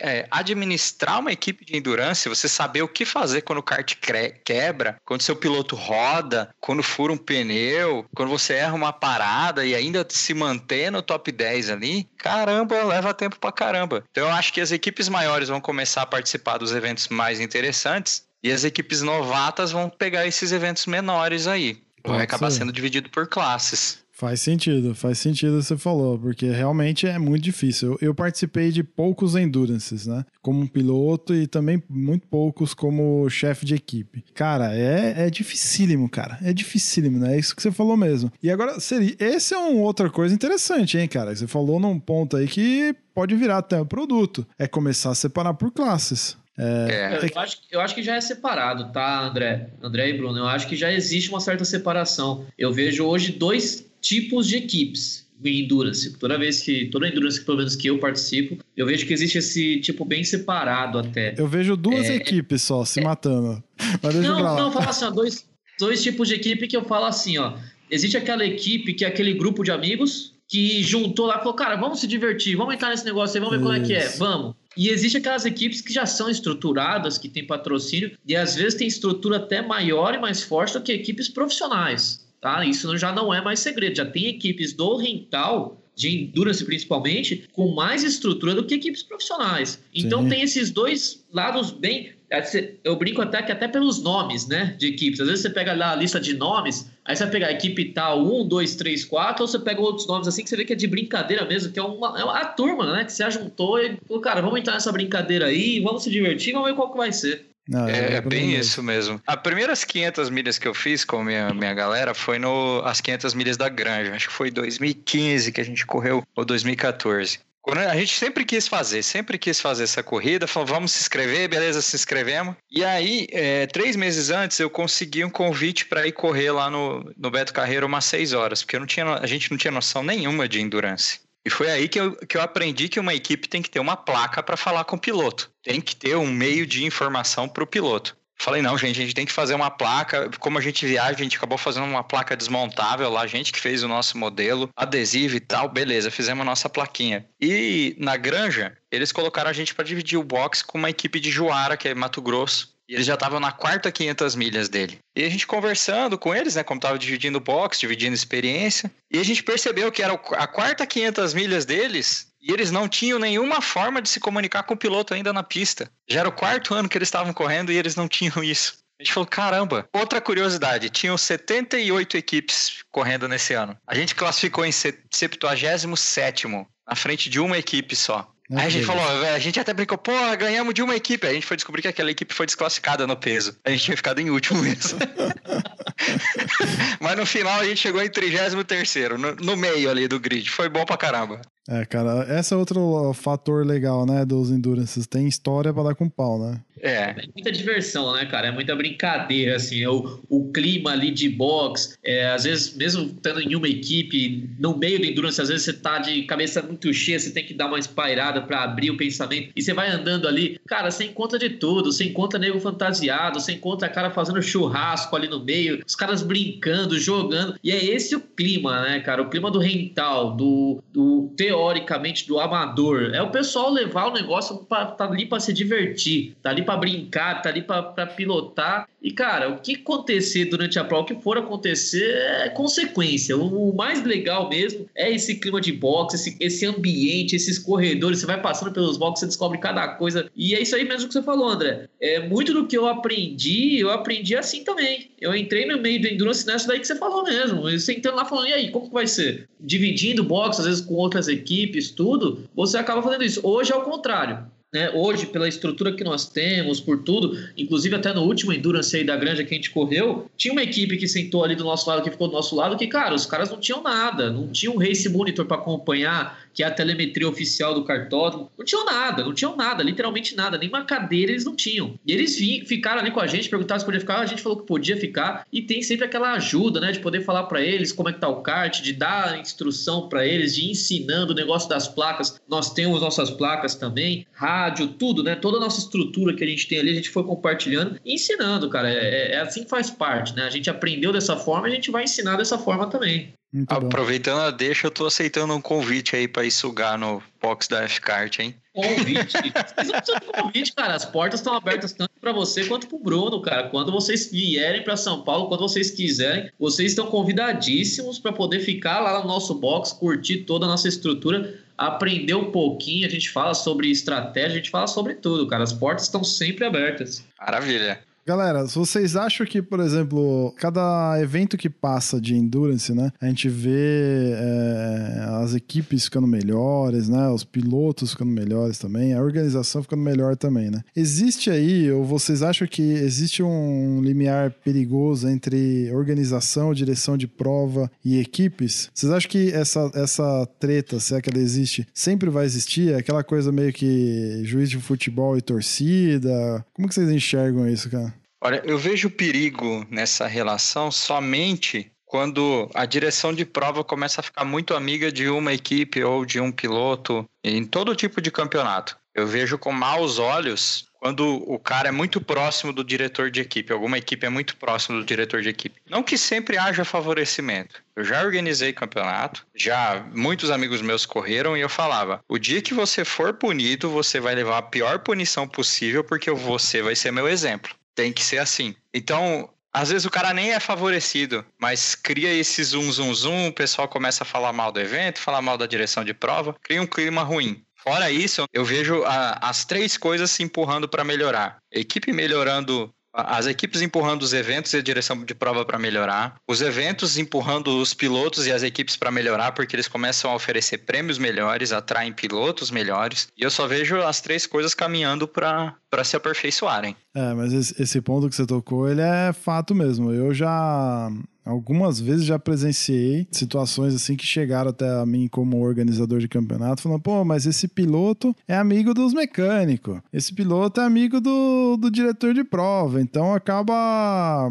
é, administrar uma equipe de endurance, você saber o que fazer quando o kart quebra, quando seu piloto roda, quando fura um pneu, quando você erra uma parada e ainda se manter no top 10 ali, caramba, leva tempo pra caramba. Então eu acho que as equipes maiores vão começar a participar dos eventos mais interessantes e as equipes novatas vão pegar esses eventos menores aí. Vai acabar sendo dividido por classes. Faz sentido, faz sentido você falou, porque realmente é muito difícil. Eu, eu, participei de poucos endurances, né? Como um piloto e também muito poucos como chefe de equipe. Cara, é, é dificílimo, cara. É dificílimo, né? É isso que você falou mesmo. E agora, seria, esse é uma outra coisa interessante, hein, cara? Você falou num ponto aí que pode virar até um produto. É começar a separar por classes. É, é. Eu, acho, eu acho que já é separado, tá, André? André e Bruno, eu acho que já existe uma certa separação. Eu vejo hoje dois tipos de equipes em endurance. Toda vez que, toda endurance que pelo menos que eu participo, eu vejo que existe esse tipo bem separado até. Eu vejo duas é, equipes só se é, matando. Mas deixa não, não, fala assim, ó, dois, dois tipos de equipe que eu falo assim, ó. Existe aquela equipe que é aquele grupo de amigos que juntou lá e falou, cara, vamos se divertir, vamos entrar nesse negócio aí, vamos ver Isso. como é que é, vamos. E existe aquelas equipes que já são estruturadas, que têm patrocínio, e às vezes tem estrutura até maior e mais forte do que equipes profissionais. Tá? Isso já não é mais segredo. Já tem equipes do rental de endurance principalmente, com mais estrutura do que equipes profissionais. Então Sim. tem esses dois lados bem. Eu brinco até que até pelos nomes, né? De equipes. Às vezes você pega lá a lista de nomes, aí você vai pegar a equipe tal, 1, 2, 3, 4, ou você pega outros nomes assim que você vê que é de brincadeira mesmo, que é uma, é a turma, né? Que se ajuntou e falou, cara, vamos entrar nessa brincadeira aí, vamos se divertir, vamos ver qual que vai ser. Não, é, é, bem isso mesmo. As primeiras 500 milhas que eu fiz com minha, minha galera foi no as 500 milhas da Granja. Acho que foi 2015 que a gente correu, ou 2014. A gente sempre quis fazer, sempre quis fazer essa corrida. Falou, vamos se inscrever, beleza, se inscrevemos. E aí, é, três meses antes, eu consegui um convite para ir correr lá no, no Beto Carreiro umas seis horas, porque não tinha, a gente não tinha noção nenhuma de endurance. E foi aí que eu, que eu aprendi que uma equipe tem que ter uma placa para falar com o piloto. Tem que ter um meio de informação para o piloto. Falei, não, gente, a gente tem que fazer uma placa. Como a gente viaja, a gente acabou fazendo uma placa desmontável lá, a gente que fez o nosso modelo, adesivo e tal, beleza, fizemos a nossa plaquinha. E na granja, eles colocaram a gente para dividir o box com uma equipe de Juara, que é Mato Grosso. E eles já estavam na quarta 500 milhas dele. E a gente conversando com eles, né? Como tava dividindo box, dividindo experiência. E a gente percebeu que era a quarta 500 milhas deles e eles não tinham nenhuma forma de se comunicar com o piloto ainda na pista. Já era o quarto ano que eles estavam correndo e eles não tinham *laughs* isso. A gente falou, caramba. Outra curiosidade, tinham 78 equipes correndo nesse ano. A gente classificou em 77 na frente de uma equipe só. Aí a gente falou, a gente até brincou, pô, ganhamos de uma equipe. Aí a gente foi descobrir que aquela equipe foi desclassificada no peso. A gente tinha ficado em último *laughs* mesmo. Mas no final a gente chegou em 33 no, no meio ali do grid. Foi bom pra caramba. É, cara, esse é outro fator legal, né, dos Endurances. Tem história pra dar com pau, né? É. é muita diversão, né, cara? É muita brincadeira, assim. É o, o clima ali de box. É, às vezes, mesmo estando em uma equipe, no meio do Endurance, às vezes você tá de cabeça muito cheia, você tem que dar uma espairada para abrir o pensamento. E você vai andando ali, cara, você encontra de tudo. Você encontra nego fantasiado, você encontra cara fazendo churrasco ali no meio, os caras brincando, jogando. E é esse o clima, né, cara? O clima do rental, do, do teoricamente do amador. É o pessoal levar o negócio pra, tá ali para se divertir, tá ali para brincar, tá ali para pilotar. E, cara, o que acontecer durante a prova, o que for acontecer, é consequência. O, o mais legal mesmo é esse clima de boxe, esse, esse ambiente, esses corredores. Você vai passando pelos boxes, você descobre cada coisa. E é isso aí mesmo que você falou, André. É muito do que eu aprendi, eu aprendi assim também. Eu entrei no meio do Endurance nessa daí que você falou mesmo. Você entrando lá falando, e aí, como que vai ser? Dividindo box, às vezes com outras equipes, tudo, você acaba fazendo isso. Hoje é o contrário. Né, hoje, pela estrutura que nós temos, por tudo, inclusive até no último Endurance aí da Granja que a gente correu, tinha uma equipe que sentou ali do nosso lado, que ficou do nosso lado, que, cara, os caras não tinham nada, não tinham um race monitor para acompanhar, que é a telemetria oficial do cartódromo. Não tinham nada, não tinham nada, literalmente nada, nem uma cadeira eles não tinham. E eles vi, ficaram ali com a gente, perguntaram se podia ficar, a gente falou que podia ficar, e tem sempre aquela ajuda, né, de poder falar para eles como é que tá o kart, de dar instrução para eles, de ir ensinando o negócio das placas. Nós temos nossas placas também, rádio, tudo, né, toda a nossa estrutura que a gente tem ali, a gente foi compartilhando e ensinando, cara. É, é assim que faz parte, né? A gente aprendeu dessa forma, a gente vai ensinar dessa forma também. Muito Aproveitando bom. a deixa, eu tô aceitando um convite aí para ir sugar no box da F-Kart, hein? Convite. *laughs* Vocês não precisam de convite, cara. As portas estão abertas tanto para você quanto para o Bruno, cara. Quando vocês vierem para São Paulo, quando vocês quiserem, vocês estão convidadíssimos para poder ficar lá no nosso box, curtir toda a nossa estrutura, aprender um pouquinho. A gente fala sobre estratégia, a gente fala sobre tudo, cara. As portas estão sempre abertas. Maravilha. Galera, vocês acham que, por exemplo, cada evento que passa de endurance, né, a gente vê é, as equipes ficando melhores, né, os pilotos ficando melhores também, a organização ficando melhor também, né? Existe aí, ou vocês acham que existe um limiar perigoso entre organização, direção de prova e equipes? Vocês acham que essa, essa treta, se é que ela existe, sempre vai existir? É aquela coisa meio que juiz de futebol e torcida? Como que vocês enxergam isso, cara? Olha, eu vejo perigo nessa relação somente quando a direção de prova começa a ficar muito amiga de uma equipe ou de um piloto em todo tipo de campeonato. Eu vejo com maus olhos quando o cara é muito próximo do diretor de equipe, alguma equipe é muito próximo do diretor de equipe. Não que sempre haja favorecimento. Eu já organizei campeonato, já muitos amigos meus correram e eu falava: o dia que você for punido, você vai levar a pior punição possível, porque você vai ser meu exemplo. Tem que ser assim. Então, às vezes o cara nem é favorecido, mas cria esse zoom, zoom, zoom, o pessoal começa a falar mal do evento, falar mal da direção de prova, cria um clima ruim. Fora isso, eu vejo a, as três coisas se empurrando para melhorar. equipe melhorando as equipes empurrando os eventos e a direção de prova para melhorar, os eventos empurrando os pilotos e as equipes para melhorar, porque eles começam a oferecer prêmios melhores, atraem pilotos melhores, e eu só vejo as três coisas caminhando para se aperfeiçoarem. É, mas esse, esse ponto que você tocou, ele é fato mesmo. Eu já Algumas vezes já presenciei situações assim que chegaram até a mim como organizador de campeonato, falando: pô, mas esse piloto é amigo dos mecânicos, esse piloto é amigo do, do diretor de prova, então acaba.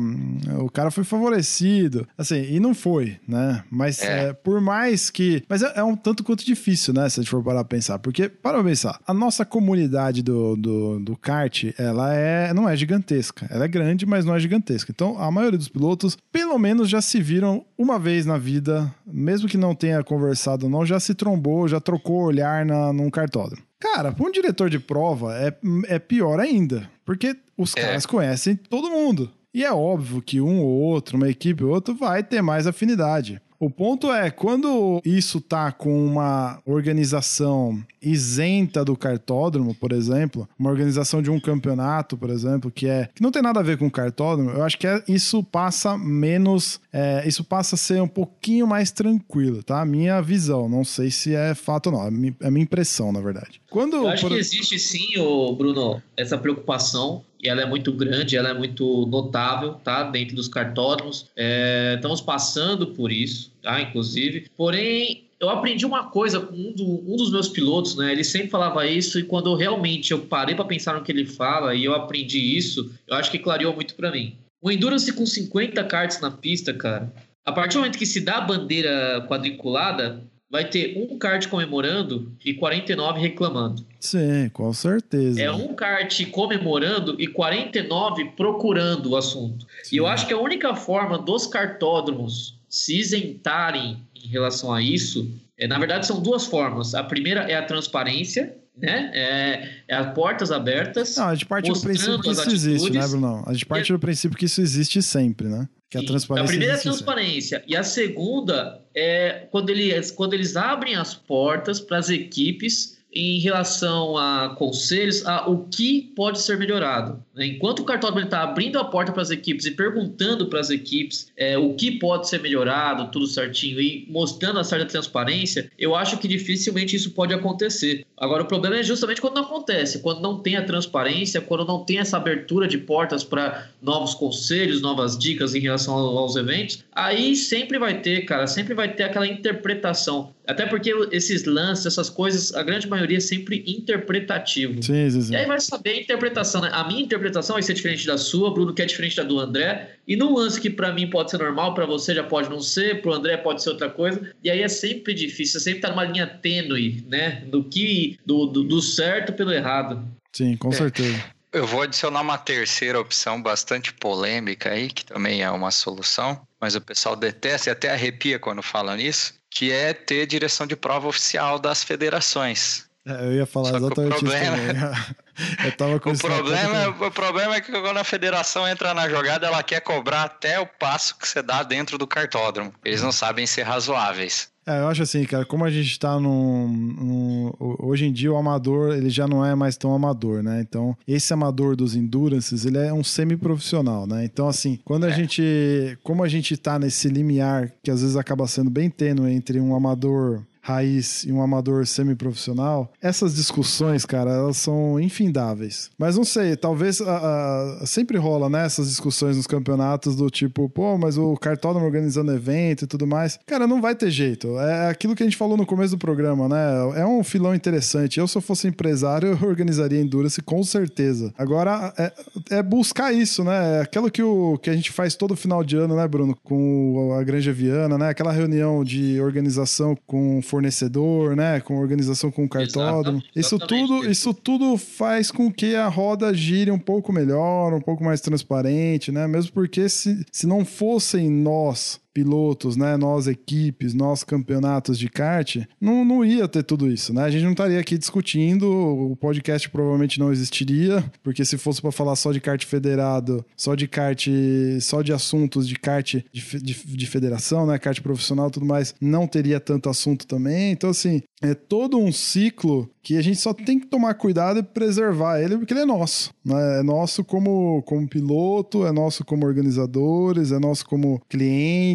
O cara foi favorecido. Assim, e não foi, né? Mas é. É, por mais que. Mas é, é, um tanto quanto difícil, né? Se a gente for parar a pensar. Porque, para pensar, a nossa comunidade do, do, do kart, ela é, não é gigantesca. Ela é grande, mas não é gigantesca. Então, a maioria dos pilotos, pelo menos menos já se viram uma vez na vida, mesmo que não tenha conversado não, já se trombou, já trocou olhar na, num cartódromo. Cara, para um diretor de prova é, é pior ainda, porque os é. caras conhecem todo mundo. E é óbvio que um ou outro, uma equipe ou outro, vai ter mais afinidade. O ponto é, quando isso tá com uma organização isenta do cartódromo, por exemplo, uma organização de um campeonato, por exemplo, que é que não tem nada a ver com cartódromo, eu acho que é, isso passa menos, é, isso passa a ser um pouquinho mais tranquilo, tá? A minha visão, não sei se é fato ou não, é minha, é minha impressão, na verdade. Quando, eu acho por... que existe sim, ô Bruno, essa preocupação e ela é muito grande, ela é muito notável, tá? Dentro dos cartódromos. É, estamos passando por isso, tá? Inclusive. Porém, eu aprendi uma coisa com um, do, um, dos meus pilotos, né? Ele sempre falava isso e quando eu realmente eu parei para pensar no que ele fala e eu aprendi isso, eu acho que clareou muito para mim. O Endurance com 50 karts na pista, cara, a partir do momento que se dá a bandeira quadriculada, vai ter um kart comemorando e 49 reclamando. Sim, com certeza. É um kart comemorando e 49 procurando o assunto. Sim. E eu acho que a única forma dos cartódromos se isentarem em relação a isso, é, na verdade, são duas formas. A primeira é a transparência, né? É, é as portas abertas. Não, a gente parte do princípio que isso existe, né, Bruno? A gente parte do princípio que isso existe sempre, né? Que a transparência. A primeira é a transparência. Sempre. E a segunda é quando eles, quando eles abrem as portas para as equipes em relação a conselhos, a o que pode ser melhorado. Né? Enquanto o cartódromo está abrindo a porta para as equipes e perguntando para as equipes é, o que pode ser melhorado, tudo certinho, e mostrando a certa transparência, eu acho que dificilmente isso pode acontecer. Agora, o problema é justamente quando não acontece, quando não tem a transparência, quando não tem essa abertura de portas para novos conselhos, novas dicas em relação aos eventos, aí sempre vai ter, cara, sempre vai ter aquela interpretação. Até porque esses lances, essas coisas, a grande maioria é sempre interpretativo. Sim, sim, sim. E aí vai saber a interpretação, né? A minha interpretação vai ser diferente da sua, Bruno, que é diferente da do André. E num lance que para mim pode ser normal, para você já pode não ser, pro André pode ser outra coisa. E aí é sempre difícil, você sempre tá numa linha tênue, né? Do que. do, do, do certo pelo errado. Sim, com é. certeza. Eu vou adicionar uma terceira opção bastante polêmica aí, que também é uma solução, mas o pessoal detesta e até arrepia quando fala nisso, que é ter direção de prova oficial das federações. É, eu ia falar Só exatamente problema... isso também. *laughs* eu tava com o, problema, o problema é que quando a federação entra na jogada, ela quer cobrar até o passo que você dá dentro do cartódromo. Eles não sabem ser razoáveis. É, eu acho assim, cara, como a gente tá num, num, Hoje em dia o amador, ele já não é mais tão amador, né? Então, esse amador dos Endurances, ele é um semi-profissional, né? Então, assim, quando a é. gente... Como a gente tá nesse limiar, que às vezes acaba sendo bem tênue entre um amador raiz e um amador semi-profissional, essas discussões, cara, elas são infindáveis. Mas não sei, talvez a, a, sempre rola, né, essas discussões nos campeonatos do tipo, pô, mas o cartódromo organizando evento e tudo mais. Cara, não vai ter jeito. É aquilo que a gente falou no começo do programa, né? É um filão interessante. Eu, se eu fosse empresário, eu organizaria Endurance com certeza. Agora, é, é buscar isso, né? É aquilo que, o, que a gente faz todo final de ano, né, Bruno? Com a Granja Viana, né? Aquela reunião de organização com fornecedor, né? Com organização com o cartódromo. Exatamente, isso exatamente. tudo, isso tudo faz com que a roda gire um pouco melhor, um pouco mais transparente, né? Mesmo porque se, se não fossem nós pilotos, né? Nós equipes, nós campeonatos de kart, não, não ia ter tudo isso, né? A gente não estaria aqui discutindo, o podcast provavelmente não existiria, porque se fosse para falar só de kart federado, só de kart, só de assuntos de kart de, de, de federação, né? Kart profissional tudo mais, não teria tanto assunto também. Então, assim, é todo um ciclo que a gente só tem que tomar cuidado e preservar ele, porque ele é nosso. Né? É nosso como, como piloto, é nosso como organizadores, é nosso como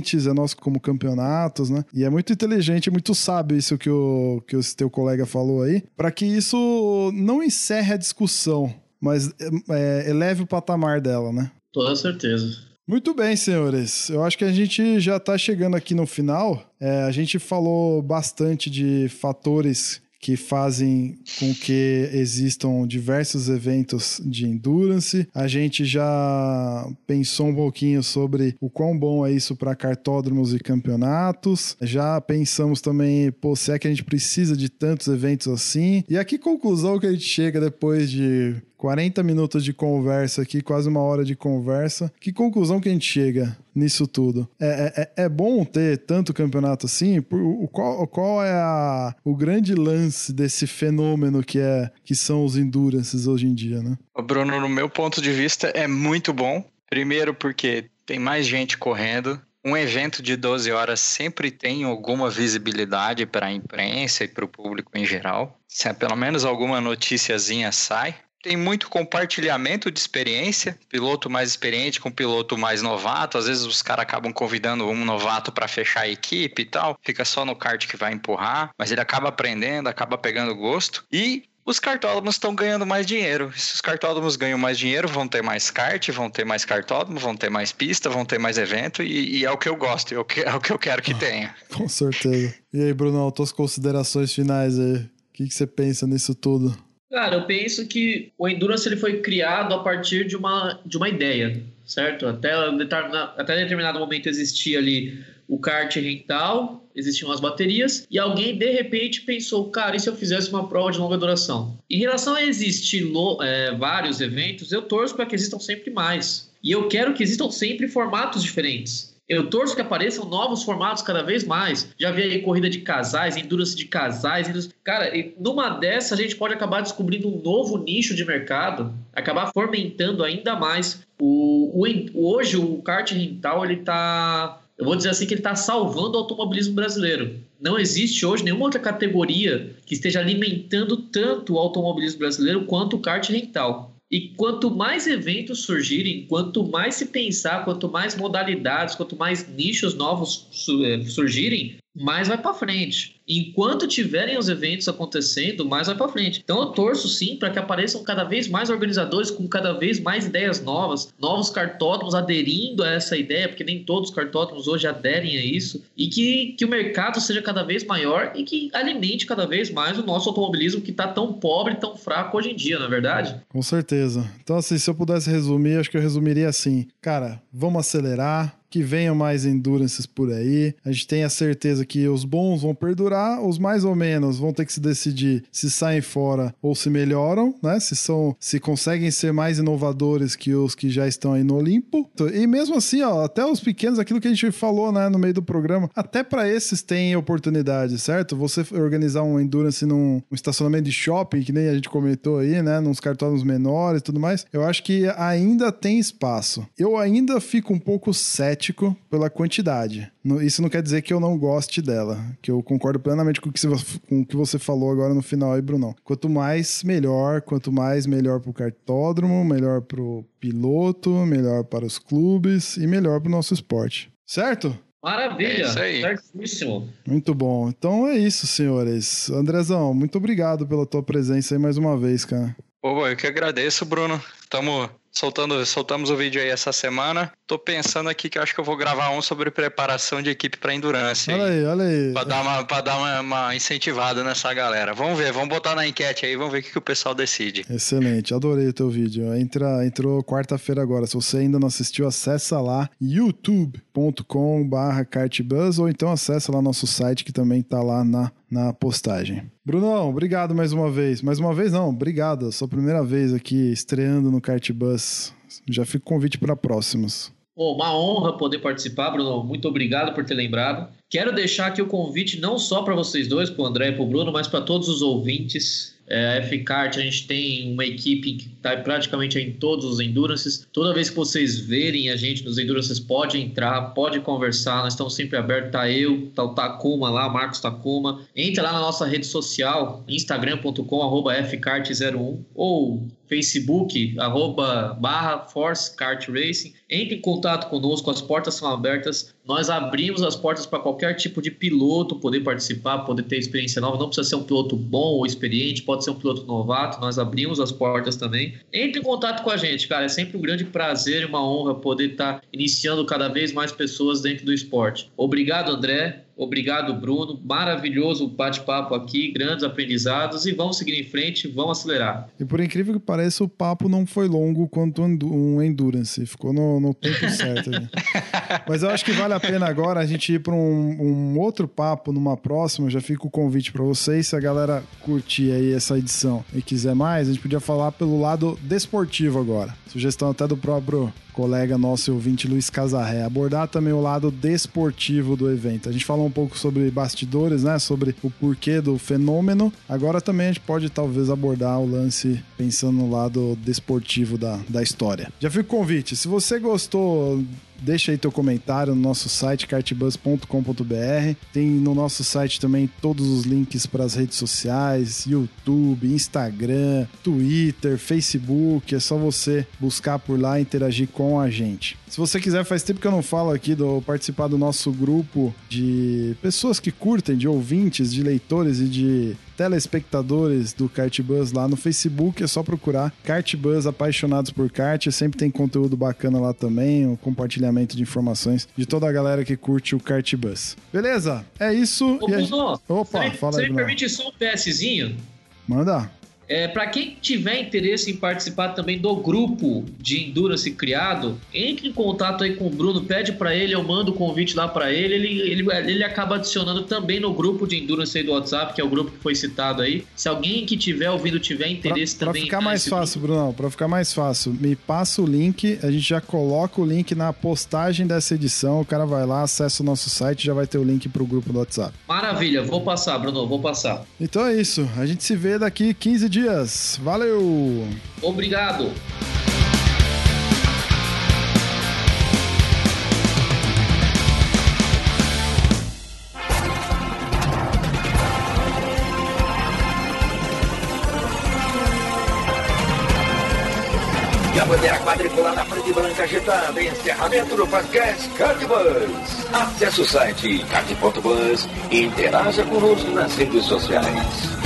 clientes, é nosso como campeonatos, né? E é muito inteligente, é muito sábio isso que o, que o teu colega falou aí, para que isso não encerre a discussão, mas é, eleve o patamar dela, né? Toda certeza. Muito bem, senhores. Eu acho que a gente já está chegando aqui no final. É, a gente falou bastante de fatores que fazem com que existam diversos eventos de endurance. A gente já pensou um pouquinho sobre o quão bom é isso para cartódromos e campeonatos. Já pensamos também, pô, se é que a gente precisa de tantos eventos assim. E a que conclusão que a gente chega depois de 40 minutos de conversa aqui, quase uma hora de conversa. Que conclusão que a gente chega nisso tudo? É, é, é bom ter tanto campeonato assim? O, qual, qual é a, o grande lance desse fenômeno que, é, que são os endurances hoje em dia, né? Bruno, no meu ponto de vista, é muito bom. Primeiro porque tem mais gente correndo. Um evento de 12 horas sempre tem alguma visibilidade para a imprensa e para o público em geral. Se é pelo menos alguma noticiazinha sai. Tem muito compartilhamento de experiência, piloto mais experiente com piloto mais novato. Às vezes os caras acabam convidando um novato para fechar a equipe e tal. Fica só no kart que vai empurrar, mas ele acaba aprendendo, acaba pegando gosto. E os cartódromos estão ganhando mais dinheiro. Se os cartódromos ganham mais dinheiro, vão ter mais kart, vão ter mais cartódromo, vão ter mais pista, vão ter mais evento, e, e é o que eu gosto, é o que, é o que eu quero que tenha. Com certeza. E aí, Bruno, tuas considerações finais aí? O que, que você pensa nisso tudo? Cara, eu penso que o Endurance ele foi criado a partir de uma, de uma ideia, certo? Até, até determinado momento existia ali o kart rental, existiam as baterias, e alguém de repente pensou, cara, e se eu fizesse uma prova de longa duração? Em relação a existir é, vários eventos, eu torço para que existam sempre mais. E eu quero que existam sempre formatos diferentes. Eu torço que apareçam novos formatos cada vez mais. Já vi aí corrida de casais, endurance de casais. Cara, numa dessa a gente pode acabar descobrindo um novo nicho de mercado, acabar fomentando ainda mais. O, o hoje o kart rental ele tá, eu vou dizer assim que ele está salvando o automobilismo brasileiro. Não existe hoje nenhuma outra categoria que esteja alimentando tanto o automobilismo brasileiro quanto o kart rental. E quanto mais eventos surgirem, quanto mais se pensar, quanto mais modalidades, quanto mais nichos novos eh, surgirem, mais vai para frente. Enquanto tiverem os eventos acontecendo, mais vai para frente. Então eu torço sim para que apareçam cada vez mais organizadores com cada vez mais ideias novas, novos cartódromos aderindo a essa ideia, porque nem todos os cartódromos hoje aderem a isso, e que, que o mercado seja cada vez maior e que alimente cada vez mais o nosso automobilismo que está tão pobre, tão fraco hoje em dia, não é verdade? Com certeza. Então, assim, se eu pudesse resumir, acho que eu resumiria assim: cara, vamos acelerar. Que venham mais endurances por aí. A gente tem a certeza que os bons vão perdurar, os mais ou menos vão ter que se decidir se saem fora ou se melhoram, né? Se são, se conseguem ser mais inovadores que os que já estão aí no Olimpo. E mesmo assim, ó, até os pequenos, aquilo que a gente falou, né, no meio do programa, até para esses tem oportunidade, certo? Você organizar um endurance num um estacionamento de shopping, que nem a gente comentou aí, né, nos cartões menores tudo mais, eu acho que ainda tem espaço. Eu ainda fico um pouco cético pela quantidade. Isso não quer dizer que eu não goste dela, que eu concordo plenamente com o que você, com o que você falou agora no final aí, Brunão. Quanto mais, melhor. Quanto mais, melhor pro cartódromo, melhor pro piloto, melhor para os clubes e melhor pro nosso esporte. Certo? Maravilha, É isso aí. certíssimo. Muito bom. Então é isso, senhores. Andrezão, muito obrigado pela tua presença aí mais uma vez, cara. Pô, eu que agradeço, Bruno. Tamo soltando, soltamos o vídeo aí essa semana. Tô pensando aqui que eu acho que eu vou gravar um sobre preparação de equipe para endurance. Olha aí, olha aí. Pra dar, uma, pra dar uma, uma incentivada nessa galera. Vamos ver, vamos botar na enquete aí, vamos ver o que, que o pessoal decide. Excelente, adorei o teu vídeo. Entra, entrou quarta-feira agora. Se você ainda não assistiu, acessa lá youtube.com/cartbuzz ou então acessa lá nosso site que também tá lá na na postagem. Brunão, obrigado mais uma vez. Mais uma vez não, obrigado. Sua primeira vez aqui estreando no Kart Bus. Já fico convite para próximos. Oh, uma honra poder participar, Bruno. Muito obrigado por ter lembrado. Quero deixar aqui o convite não só para vocês dois, para o André e para o Bruno, mas para todos os ouvintes é, a F-Kart, a gente tem uma equipe está praticamente em todos os Endurances. Toda vez que vocês verem a gente nos Endurances, pode entrar, pode conversar, nós estamos sempre abertos. Tá eu, tá o Takuma lá, Marcos Takuma. Entra lá na nossa rede social, instagram.com, fkart01 ou Facebook, arroba barra Force Kart Racing. Entre em contato conosco, as portas são abertas. Nós abrimos as portas para qualquer tipo de piloto poder participar, poder ter experiência nova. Não precisa ser um piloto bom ou experiente, pode ser um piloto novato. Nós abrimos as portas também. Entre em contato com a gente, cara. É sempre um grande prazer e uma honra poder estar iniciando cada vez mais pessoas dentro do esporte. Obrigado, André. Obrigado, Bruno. Maravilhoso bate-papo aqui, grandes aprendizados e vamos seguir em frente, vamos acelerar. E por incrível que pareça, o papo não foi longo quanto um Endurance, ficou no, no tempo certo. Né? *laughs* Mas eu acho que vale a pena agora a gente ir para um, um, outro papo numa próxima. Já fica o convite para vocês. Se a galera curtir aí essa edição e quiser mais, a gente podia falar pelo lado desportivo agora. Sugestão até do próprio colega nosso ouvinte Luiz Casarré, abordar também o lado desportivo do evento. A gente falou um pouco sobre bastidores, né? Sobre o porquê do fenômeno. Agora também a gente pode talvez abordar o lance pensando no lado desportivo da, da história. Já fica o convite. Se você gostou Deixa aí teu comentário no nosso site cartbus.com.br. Tem no nosso site também todos os links para as redes sociais, YouTube, Instagram, Twitter, Facebook. É só você buscar por lá e interagir com a gente. Se você quiser, faz tempo que eu não falo aqui do participar do nosso grupo de pessoas que curtem, de ouvintes, de leitores e de telespectadores do Kartbus lá no Facebook, é só procurar Kartbus Apaixonados por Kart, sempre tem conteúdo bacana lá também, o compartilhamento de informações de toda a galera que curte o Kartbus. Beleza? É isso. Ô, e a... Opa, você fala aí. Você me permite só um PSzinho? Manda. É, para quem tiver interesse em participar também do grupo de Endurance criado, entre em contato aí com o Bruno, pede para ele, eu mando o convite lá para ele, ele, ele, ele acaba adicionando também no grupo de Endurance aí do WhatsApp, que é o grupo que foi citado aí. Se alguém que tiver ouvindo tiver interesse pra, também... Para ficar mais fácil, grupo... Brunão, para ficar mais fácil, me passa o link, a gente já coloca o link na postagem dessa edição, o cara vai lá, acessa o nosso site, já vai ter o link pro grupo do WhatsApp. Maravilha, vou passar, Bruno, vou passar. Então é isso, a gente se vê daqui 15 dias dias. Valeu! Obrigado! E a bandeira quadriculada na frente branca agitada. Encerramento do podcast Cardbus. Acesse o site card.bus e interaja conosco nas redes sociais.